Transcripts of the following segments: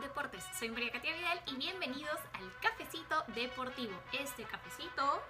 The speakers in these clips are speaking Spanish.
Deportes. Soy María Katia Vidal y bienvenidos al Cafecito Deportivo. Este cafecito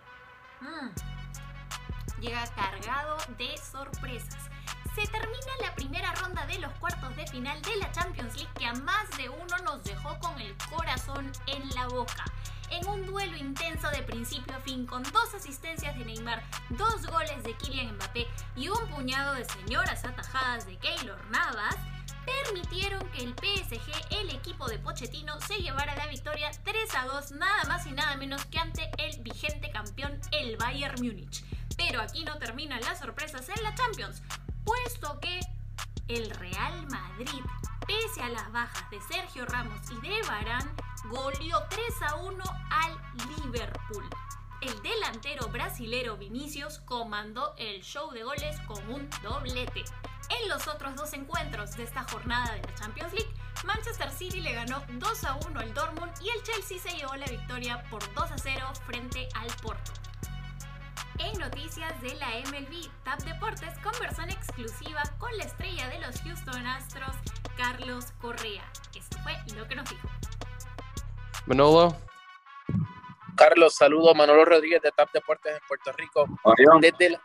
mm, llega cargado de sorpresas. Se termina la primera ronda de los cuartos de final de la Champions League que a más de uno nos dejó con el corazón en la boca. En un duelo intenso de principio a fin con dos asistencias de Neymar, dos goles de Kylian Mbappé y un puñado de señoras atajadas de Keylor Navas, permitieron que el PSG, el equipo de Pochettino, se llevara la victoria 3 a 2, nada más y nada menos que ante el vigente campeón, el Bayern Múnich. Pero aquí no terminan las sorpresas en la Champions, puesto que el Real Madrid, pese a las bajas de Sergio Ramos y de Varane, goleó 3 a 1 al Liverpool. El delantero brasilero Vinicius comandó el show de goles con un doblete. En los otros dos encuentros de esta jornada de la Champions League, Manchester City le ganó 2 a 1 al Dortmund y el Chelsea se llevó la victoria por 2 a 0 frente al Porto. En noticias de la MLB, TAP Deportes conversó en exclusiva con la estrella de los Houston Astros, Carlos Correa. Esto fue lo que nos dijo. Manolo. Carlos, saludo. Manolo Rodríguez de TAP Deportes en Puerto Rico. Desde el,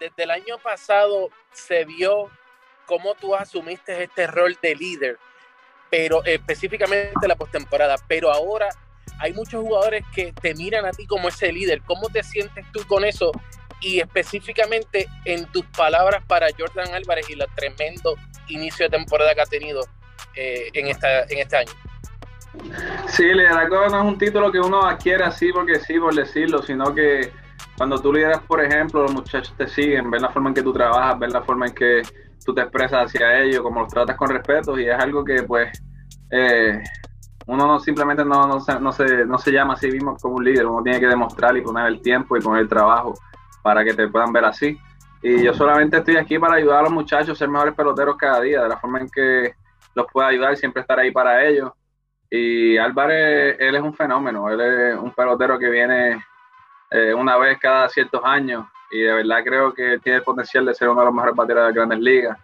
desde el año pasado se vio cómo tú asumiste este rol de líder, pero específicamente la postemporada, pero ahora hay muchos jugadores que te miran a ti como ese líder. ¿Cómo te sientes tú con eso? Y específicamente en tus palabras para Jordan Álvarez y el tremendo inicio de temporada que ha tenido eh, en, esta, en este año. Sí, liderazgo no es un título que uno adquiere así porque sí, por decirlo, sino que cuando tú lideras, por ejemplo, los muchachos te siguen, ven la forma en que tú trabajas, ven la forma en que tú te expresas hacia ellos, cómo los tratas con respeto y es algo que pues eh, uno no simplemente no, no, se, no, se, no se llama a sí mismo como un líder, uno tiene que demostrar y poner el tiempo y poner el trabajo para que te puedan ver así. Y yo solamente estoy aquí para ayudar a los muchachos a ser mejores peloteros cada día, de la forma en que los pueda ayudar, siempre estar ahí para ellos. Y Álvarez, él es un fenómeno, él es un pelotero que viene eh, una vez cada ciertos años y de verdad creo que tiene el potencial de ser uno de los mejores bateros de las grandes ligas.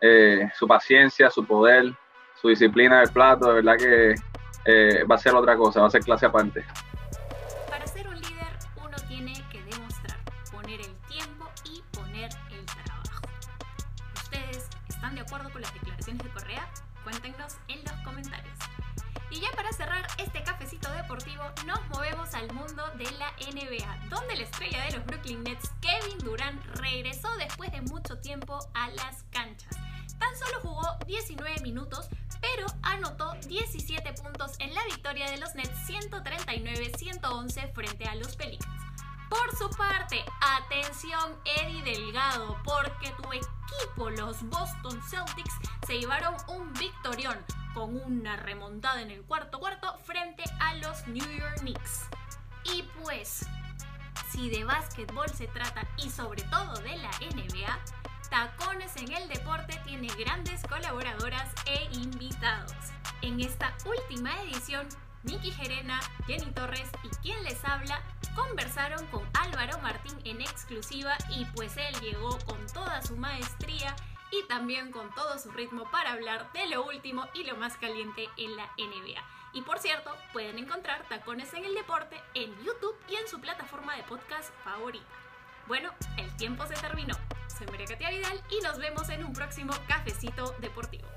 Eh, su paciencia, su poder, su disciplina del plato, de verdad que eh, va a ser otra cosa, va a ser clase aparte. Para ser un líder uno tiene que demostrar, poner el tiempo y poner el trabajo. ¿Ustedes están de acuerdo con las declaraciones de Correa? Cuéntenos en los comentarios. Deportivo, nos movemos al mundo de la NBA, donde la estrella de los Brooklyn Nets, Kevin Durant, regresó después de mucho tiempo a las canchas. Tan solo jugó 19 minutos, pero anotó 17 puntos en la victoria de los Nets 139-111 frente a los Pelicans. Por su parte, atención Eddie Delgado, porque tu equipo, los Boston Celtics, se llevaron un victorión con una remontada en el cuarto cuarto frente New York Knicks. Y pues, si de básquetbol se trata y sobre todo de la NBA, Tacones en el Deporte tiene grandes colaboradoras e invitados. En esta última edición, Miki Gerena, Jenny Torres y quien les habla conversaron con Álvaro Martín en exclusiva y pues él llegó con toda su maestría y también con todo su ritmo para hablar de lo último y lo más caliente en la NBA. Y por cierto, pueden encontrar Tacones en el Deporte en YouTube y en su plataforma de podcast favorita. Bueno, el tiempo se terminó. Soy María Katia Vidal y nos vemos en un próximo cafecito deportivo.